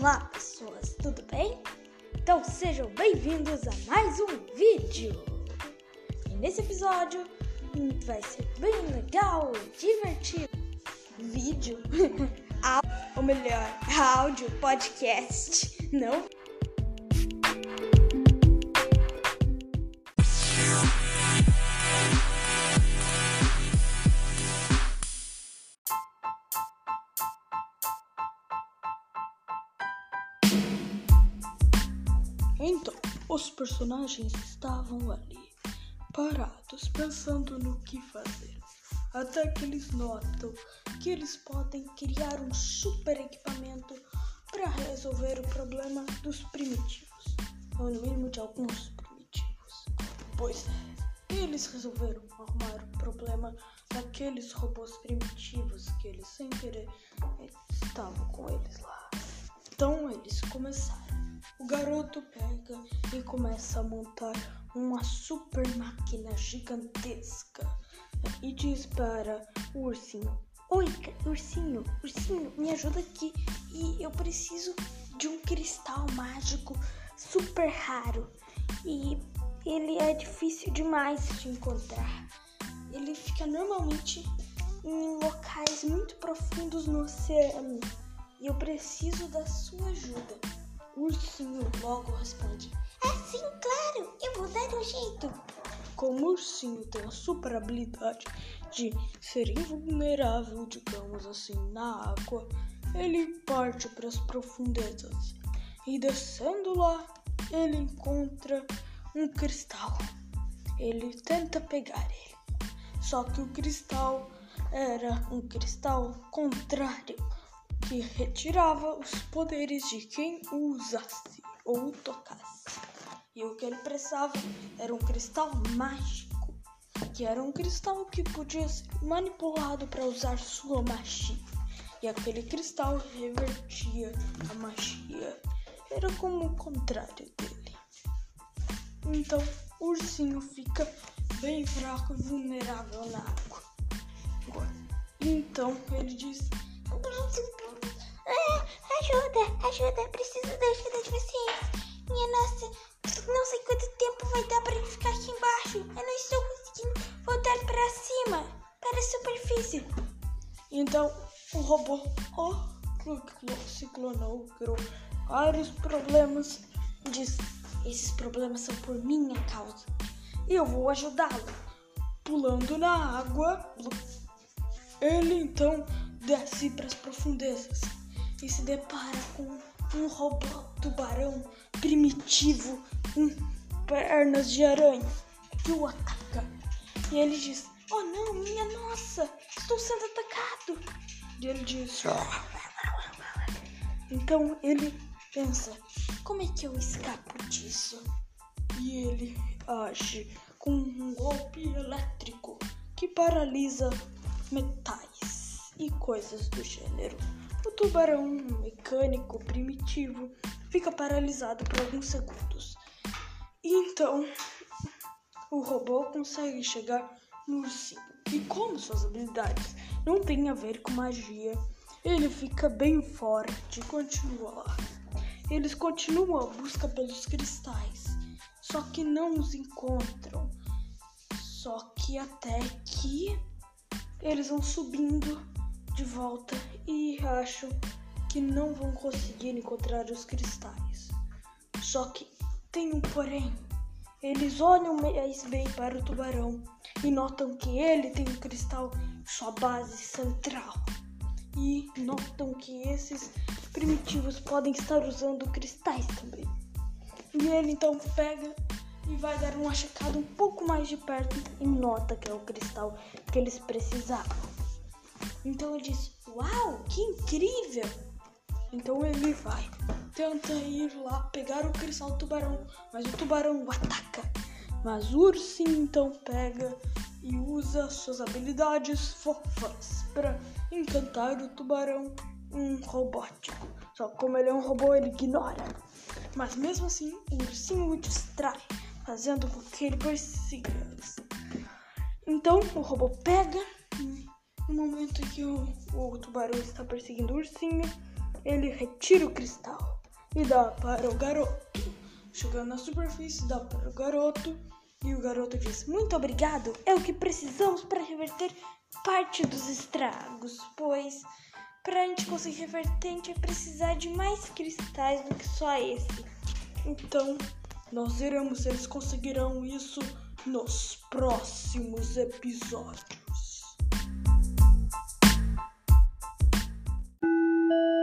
Olá pessoas, tudo bem? Então sejam bem-vindos a mais um vídeo! E nesse episódio vai ser bem legal e divertido. Vídeo? Ou melhor, áudio, podcast, não Então, os personagens estavam ali, parados, pensando no que fazer. Até que eles notam que eles podem criar um super equipamento para resolver o problema dos primitivos, ou no mínimo de alguns primitivos. Pois eles resolveram arrumar o problema daqueles robôs primitivos que eles sem querer estavam com eles lá. Então eles começaram. O garoto pega e começa a montar uma super máquina gigantesca e diz para o ursinho: Oi, ursinho, ursinho, me ajuda aqui e eu preciso de um cristal mágico super raro e ele é difícil demais de encontrar. Ele fica normalmente em locais muito profundos no oceano e eu preciso da sua ajuda. O ursinho logo responde: Ah, sim, claro, eu vou dar um jeito. Como o ursinho tem a super habilidade de ser invulnerável, digamos assim, na água, ele parte para as profundezas e descendo lá, ele encontra um cristal. Ele tenta pegar ele, só que o cristal era um cristal contrário que retirava os poderes de quem o usasse ou o tocasse. E o que ele precisava era um cristal mágico, que era um cristal que podia ser manipulado para usar sua magia. E aquele cristal revertia a magia. Era como o contrário dele. Então o ursinho fica bem fraco e vulnerável na água. Então ele diz ajuda, ajuda, preciso da ajuda de vocês. Minha nossa, não sei quanto tempo vai dar para ficar aqui embaixo. Eu não estou conseguindo voltar para cima, para a superfície. Então o robô oh, se clonou, criou vários problemas. Diz: Esses problemas são por minha causa. E eu vou ajudá-lo. Pulando na água, ele então desce para as profundezas e se depara com um robô tubarão primitivo com pernas de aranha que o ataca. E ele diz: Oh não, minha nossa, estou sendo atacado. E ele diz: Então ele pensa: Como é que eu escapo disso? E ele age com um golpe elétrico que paralisa metais e coisas do gênero. Tubarão mecânico primitivo fica paralisado por alguns segundos. Então o robô consegue chegar no ursinho. E como suas habilidades não têm a ver com magia, ele fica bem forte e continua lá. Eles continuam a busca pelos cristais, só que não os encontram. Só que até que eles vão subindo de volta e acham que não vão conseguir encontrar os cristais. Só que tem um porém. Eles olham mais bem para o tubarão e notam que ele tem um cristal em sua base central. E notam que esses primitivos podem estar usando cristais também. E ele então pega e vai dar uma checada um pouco mais de perto e nota que é o cristal que eles precisavam. Então ele diz: Uau, que incrível! Então ele vai, tenta ir lá pegar o cristal do tubarão, mas o tubarão o ataca. Mas o ursinho então pega e usa suas habilidades fofas para encantar o tubarão um robótico. Só que como ele é um robô, ele ignora. Mas mesmo assim, o ursinho o distrai, fazendo com que ele persiga. Então o robô pega no momento que o, o tubarão está perseguindo o ursinho, ele retira o cristal e dá para o garoto. chegando na superfície, dá para o garoto e o garoto diz: Muito obrigado, é o que precisamos para reverter parte dos estragos, pois para a gente conseguir reverter, a gente vai precisar de mais cristais do que só esse. Então, nós veremos se eles conseguirão isso nos próximos episódios. you.